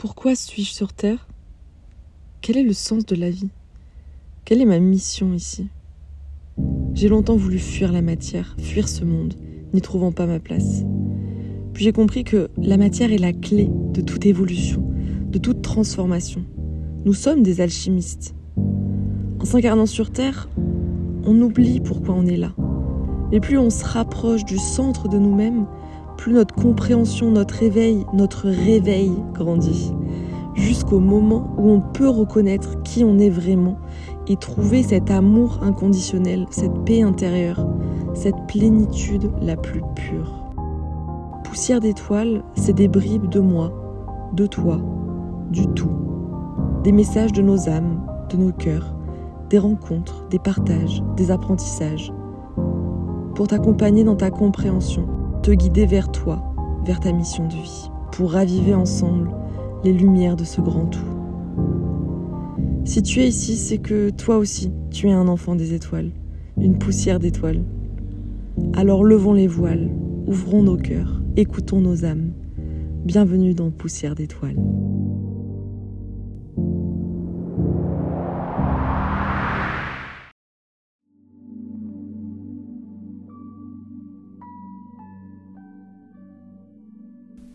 Pourquoi suis-je sur Terre? Quel est le sens de la vie? Quelle est ma mission ici? J'ai longtemps voulu fuir la matière, fuir ce monde, n'y trouvant pas ma place. Puis j'ai compris que la matière est la clé de toute évolution, de toute transformation. Nous sommes des alchimistes. En s'incarnant sur Terre, on oublie pourquoi on est là. Mais plus on se rapproche du centre de nous-mêmes, plus notre compréhension, notre éveil, notre réveil grandit. Jusqu'au moment où on peut reconnaître qui on est vraiment et trouver cet amour inconditionnel, cette paix intérieure, cette plénitude la plus pure. Poussière d'étoiles, c'est des bribes de moi, de toi, du tout. Des messages de nos âmes, de nos cœurs, des rencontres, des partages, des apprentissages. Pour t'accompagner dans ta compréhension, te guider vers toi, vers ta mission de vie, pour raviver ensemble les lumières de ce grand tout. Si tu es ici, c'est que toi aussi, tu es un enfant des étoiles, une poussière d'étoiles. Alors levons les voiles, ouvrons nos cœurs, écoutons nos âmes. Bienvenue dans Poussière d'étoiles.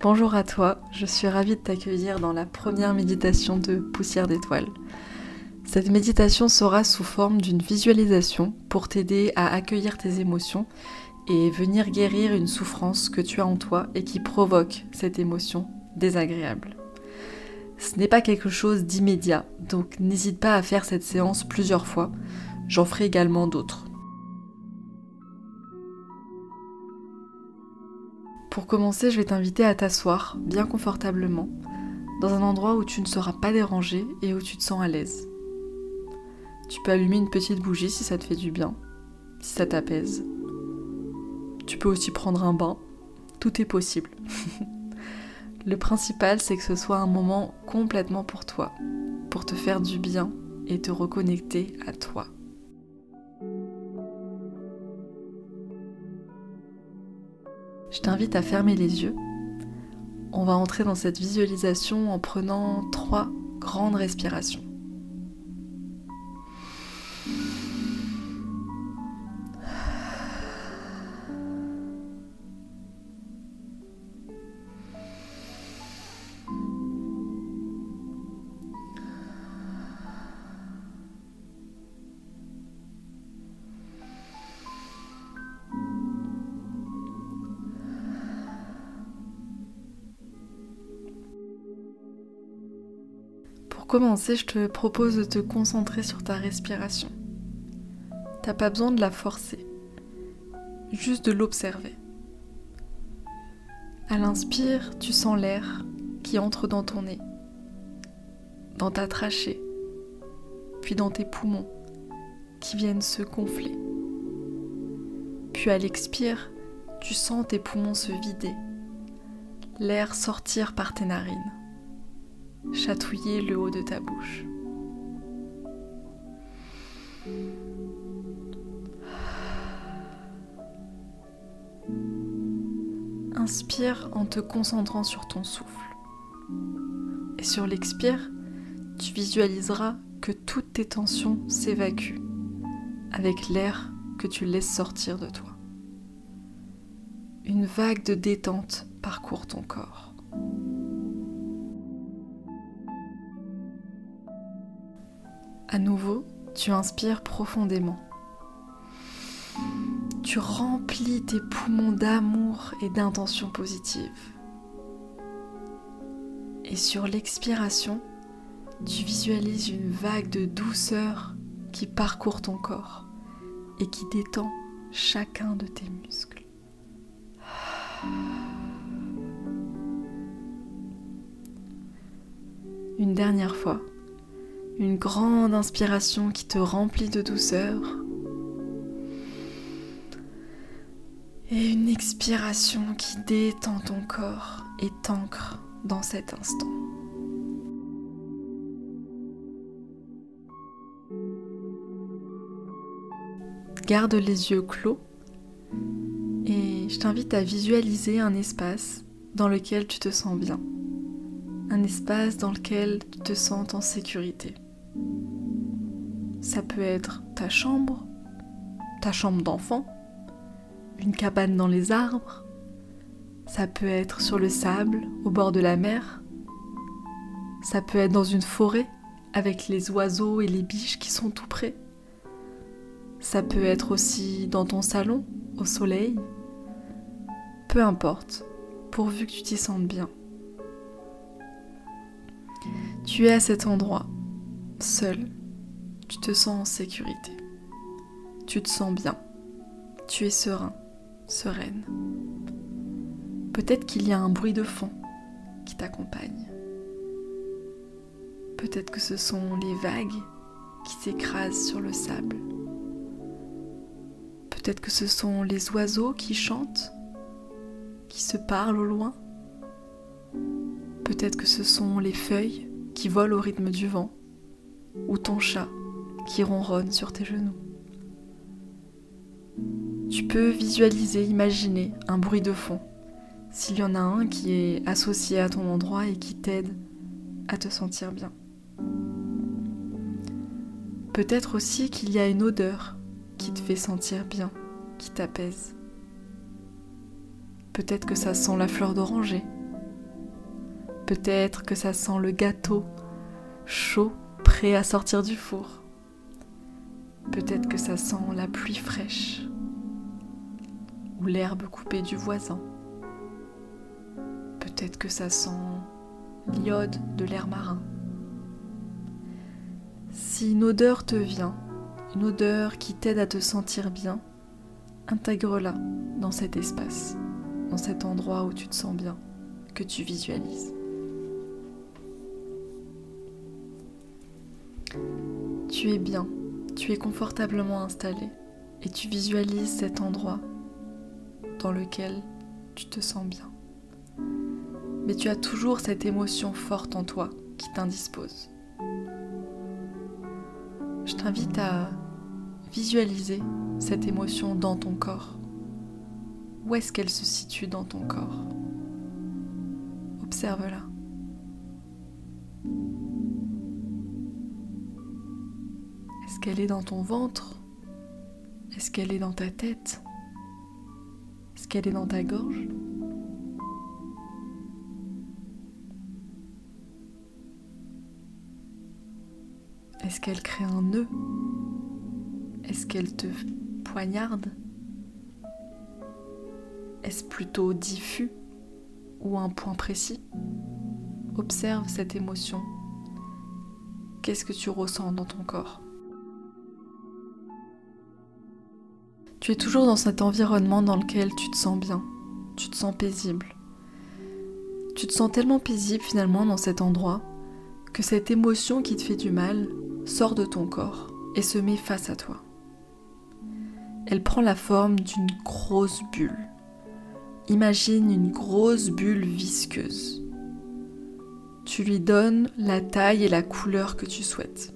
Bonjour à toi, je suis ravie de t'accueillir dans la première méditation de Poussière d'étoiles. Cette méditation sera sous forme d'une visualisation pour t'aider à accueillir tes émotions et venir guérir une souffrance que tu as en toi et qui provoque cette émotion désagréable. Ce n'est pas quelque chose d'immédiat, donc n'hésite pas à faire cette séance plusieurs fois. J'en ferai également d'autres. Pour commencer, je vais t'inviter à t'asseoir bien confortablement dans un endroit où tu ne seras pas dérangé et où tu te sens à l'aise. Tu peux allumer une petite bougie si ça te fait du bien, si ça t'apaise. Tu peux aussi prendre un bain, tout est possible. Le principal, c'est que ce soit un moment complètement pour toi, pour te faire du bien et te reconnecter à toi. Je t'invite à fermer les yeux. On va entrer dans cette visualisation en prenant trois grandes respirations. Pour commencer, je te propose de te concentrer sur ta respiration. T'as pas besoin de la forcer, juste de l'observer. À l'inspire, tu sens l'air qui entre dans ton nez, dans ta trachée, puis dans tes poumons qui viennent se gonfler. Puis à l'expire, tu sens tes poumons se vider, l'air sortir par tes narines chatouiller le haut de ta bouche. Inspire en te concentrant sur ton souffle. Et sur l'expire, tu visualiseras que toutes tes tensions s'évacuent avec l'air que tu laisses sortir de toi. Une vague de détente parcourt ton corps. À nouveau, tu inspires profondément. Tu remplis tes poumons d'amour et d'intentions positives. Et sur l'expiration, tu visualises une vague de douceur qui parcourt ton corps et qui détend chacun de tes muscles. Une dernière fois. Une grande inspiration qui te remplit de douceur. Et une expiration qui détend ton corps et t'ancre dans cet instant. Garde les yeux clos et je t'invite à visualiser un espace dans lequel tu te sens bien. un espace dans lequel tu te sens en sécurité. Ça peut être ta chambre, ta chambre d'enfant, une cabane dans les arbres, ça peut être sur le sable, au bord de la mer, ça peut être dans une forêt avec les oiseaux et les biches qui sont tout près. Ça peut être aussi dans ton salon, au soleil. Peu importe, pourvu que tu t'y sentes bien. Tu es à cet endroit, seul. Tu te sens en sécurité. Tu te sens bien. Tu es serein, sereine. Peut-être qu'il y a un bruit de fond qui t'accompagne. Peut-être que ce sont les vagues qui s'écrasent sur le sable. Peut-être que ce sont les oiseaux qui chantent, qui se parlent au loin. Peut-être que ce sont les feuilles qui volent au rythme du vent, ou ton chat qui ronronne sur tes genoux. Tu peux visualiser, imaginer un bruit de fond, s'il y en a un qui est associé à ton endroit et qui t'aide à te sentir bien. Peut-être aussi qu'il y a une odeur qui te fait sentir bien, qui t'apaise. Peut-être que ça sent la fleur d'oranger. Peut-être que ça sent le gâteau chaud, prêt à sortir du four. Peut-être que ça sent la pluie fraîche ou l'herbe coupée du voisin. Peut-être que ça sent l'iode de l'air marin. Si une odeur te vient, une odeur qui t'aide à te sentir bien, intègre-la dans cet espace, dans cet endroit où tu te sens bien, que tu visualises. Tu es bien, tu es confortablement installé et tu visualises cet endroit dans lequel tu te sens bien. Mais tu as toujours cette émotion forte en toi qui t'indispose je t'invite à visualiser cette émotion dans ton corps. Où est-ce qu'elle se situe dans ton corps? Observe-la. Qu'elle est dans ton ventre? Est-ce qu'elle est dans ta tête? Est-ce qu'elle est dans ta gorge? Est-ce qu'elle crée un nœud? Est-ce qu'elle te poignarde? Est-ce plutôt diffus ou un point précis? Observe cette émotion. Qu'est-ce que tu ressens dans ton corps? Tu es toujours dans cet environnement dans lequel tu te sens bien, tu te sens paisible. Tu te sens tellement paisible finalement dans cet endroit que cette émotion qui te fait du mal sort de ton corps et se met face à toi. Elle prend la forme d'une grosse bulle. Imagine une grosse bulle visqueuse. Tu lui donnes la taille et la couleur que tu souhaites.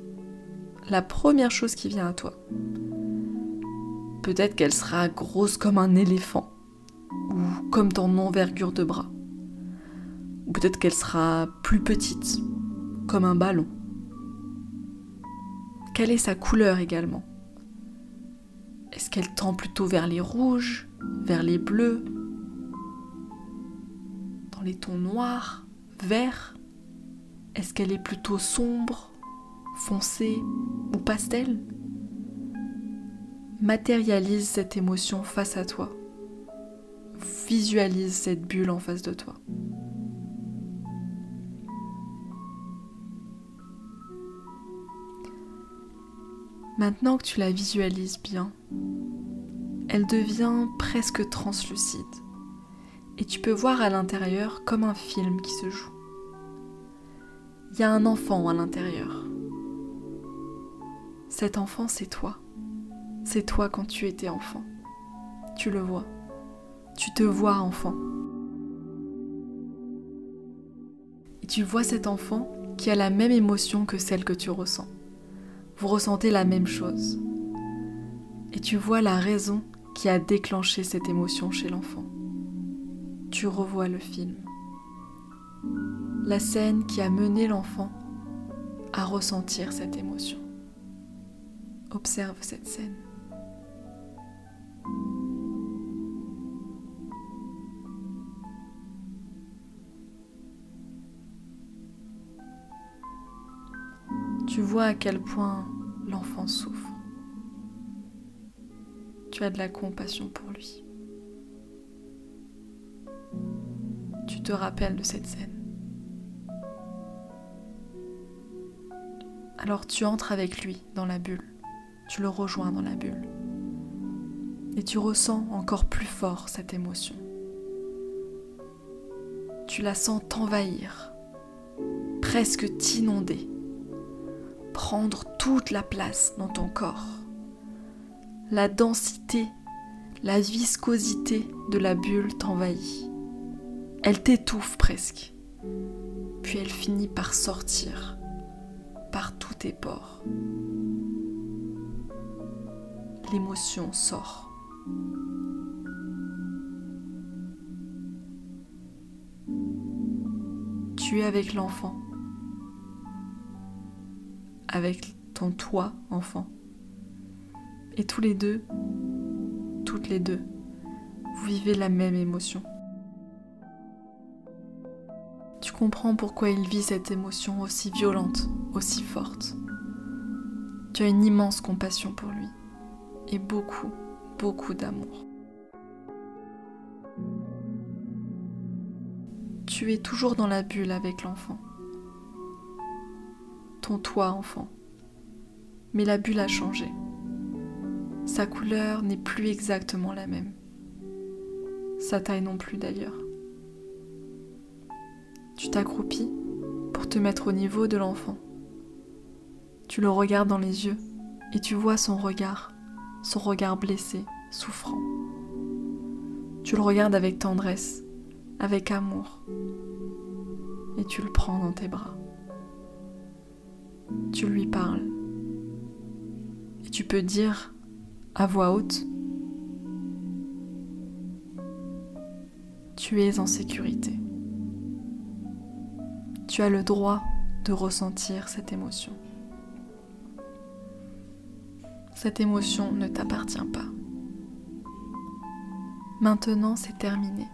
La première chose qui vient à toi. Peut-être qu'elle sera grosse comme un éléphant ou comme ton envergure de bras. Ou peut-être qu'elle sera plus petite, comme un ballon. Quelle est sa couleur également? Est-ce qu'elle tend plutôt vers les rouges, vers les bleus, dans les tons noirs, verts? Est-ce qu'elle est plutôt sombre, foncée ou pastel? Matérialise cette émotion face à toi. Visualise cette bulle en face de toi. Maintenant que tu la visualises bien, elle devient presque translucide et tu peux voir à l'intérieur comme un film qui se joue. Il y a un enfant à l'intérieur. Cet enfant, c'est toi. C'est toi quand tu étais enfant. Tu le vois. Tu te vois enfant. Et tu vois cet enfant qui a la même émotion que celle que tu ressens vous ressentez la même chose. Et tu vois la raison qui a déclenché cette émotion chez l'enfant. Tu revois le film. la scène qui a mené l'enfant à ressentir cette émotion. Observe cette scène. Tu vois à quel point l'enfant souffre. Tu as de la compassion pour lui. Tu te rappelles de cette scène. Alors tu entres avec lui dans la bulle. Tu le rejoins dans la bulle. Et tu ressens encore plus fort cette émotion. Tu la sens t'envahir, presque t'inonder prendre toute la place dans ton corps. La densité, la viscosité de la bulle t'envahit. Elle t'étouffe presque. Puis elle finit par sortir par tous tes pores. L'émotion sort. Tu es avec l'enfant avec ton toi enfant. Et tous les deux, toutes les deux, vous vivez la même émotion. Tu comprends pourquoi il vit cette émotion aussi violente, aussi forte. Tu as une immense compassion pour lui et beaucoup, beaucoup d'amour. Tu es toujours dans la bulle avec l'enfant toi enfant. Mais la bulle a changé. Sa couleur n'est plus exactement la même. Sa taille non plus d'ailleurs. Tu t'accroupis pour te mettre au niveau de l'enfant. Tu le regardes dans les yeux et tu vois son regard, son regard blessé, souffrant. Tu le regardes avec tendresse, avec amour, et tu le prends dans tes bras tu lui parles. Et tu peux dire à voix haute, tu es en sécurité. Tu as le droit de ressentir cette émotion. Cette émotion ne t'appartient pas. Maintenant, c'est terminé.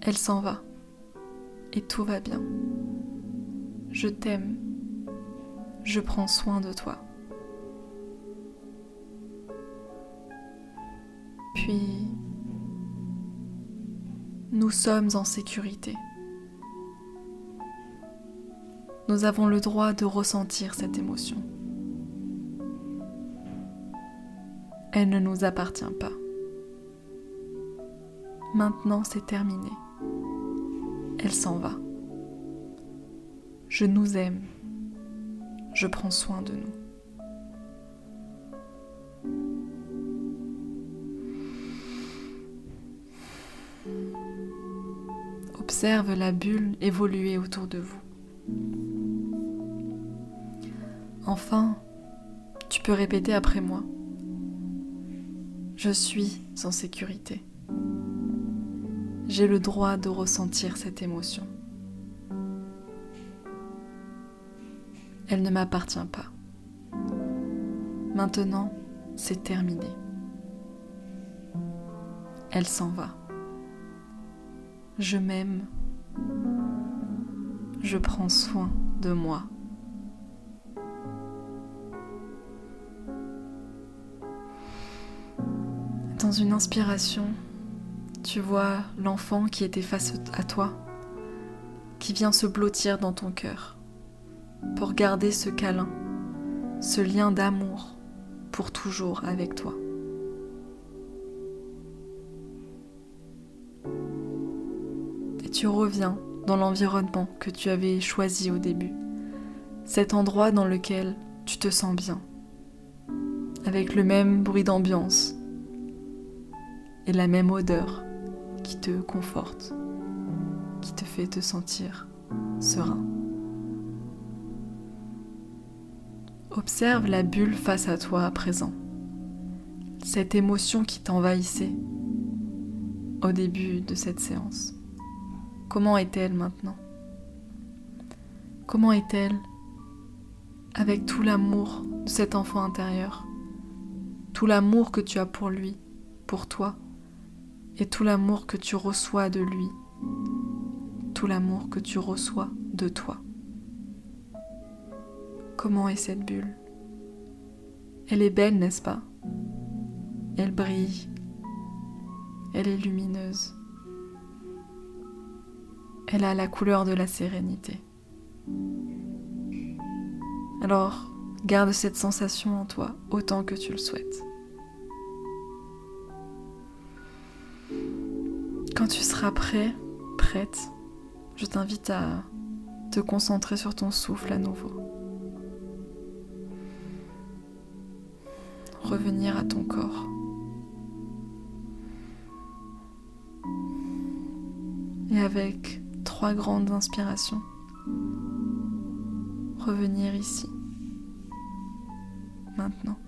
Elle s'en va. Et tout va bien. Je t'aime. Je prends soin de toi. Puis, nous sommes en sécurité. Nous avons le droit de ressentir cette émotion. Elle ne nous appartient pas. Maintenant, c'est terminé. Elle s'en va. Je nous aime. Je prends soin de nous. Observe la bulle évoluer autour de vous. Enfin, tu peux répéter après moi. Je suis en sécurité. J'ai le droit de ressentir cette émotion. Elle ne m'appartient pas. Maintenant, c'est terminé. Elle s'en va. Je m'aime. Je prends soin de moi. Dans une inspiration, tu vois l'enfant qui était face à toi, qui vient se blottir dans ton cœur pour garder ce câlin, ce lien d'amour pour toujours avec toi. Et tu reviens dans l'environnement que tu avais choisi au début, cet endroit dans lequel tu te sens bien, avec le même bruit d'ambiance et la même odeur qui te conforte, qui te fait te sentir serein. Observe la bulle face à toi à présent. Cette émotion qui t'envahissait au début de cette séance. comment est-elle maintenant? Comment est-elle avec tout l'amour de cet enfant intérieur? Tout l'amour que tu as pour lui, pour toi, et tout l'amour que tu reçois de lui, tout l'amour que tu reçois de toi? Comment est cette bulle Elle est belle, n'est-ce pas? Elle brille. Elle est lumineuse. Elle a la couleur de la sérénité. Alors, garde cette sensation en toi autant que tu le souhaites. Quand tu seras prêt, prête, je t'invite à te concentrer sur ton souffle à nouveau. Revenir à ton corps. Et avec trois grandes inspirations, revenir ici, maintenant.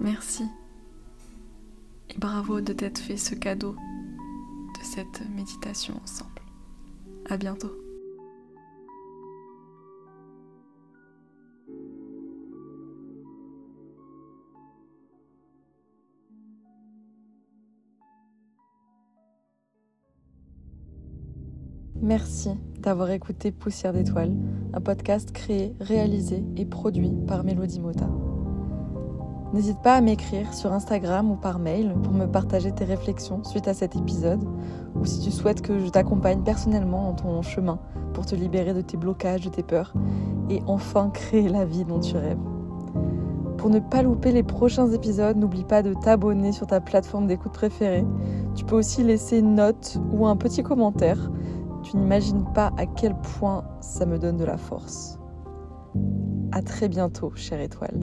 Merci. Et bravo de t'être fait ce cadeau de cette méditation ensemble. À bientôt. Merci d'avoir écouté Poussière d'étoiles, un podcast créé, réalisé et produit par Mélodie Mota. N'hésite pas à m'écrire sur Instagram ou par mail pour me partager tes réflexions suite à cet épisode ou si tu souhaites que je t'accompagne personnellement dans ton chemin pour te libérer de tes blocages, de tes peurs et enfin créer la vie dont tu rêves. Pour ne pas louper les prochains épisodes, n'oublie pas de t'abonner sur ta plateforme d'écoute préférée. Tu peux aussi laisser une note ou un petit commentaire. Tu n'imagines pas à quel point ça me donne de la force. À très bientôt, chère étoile.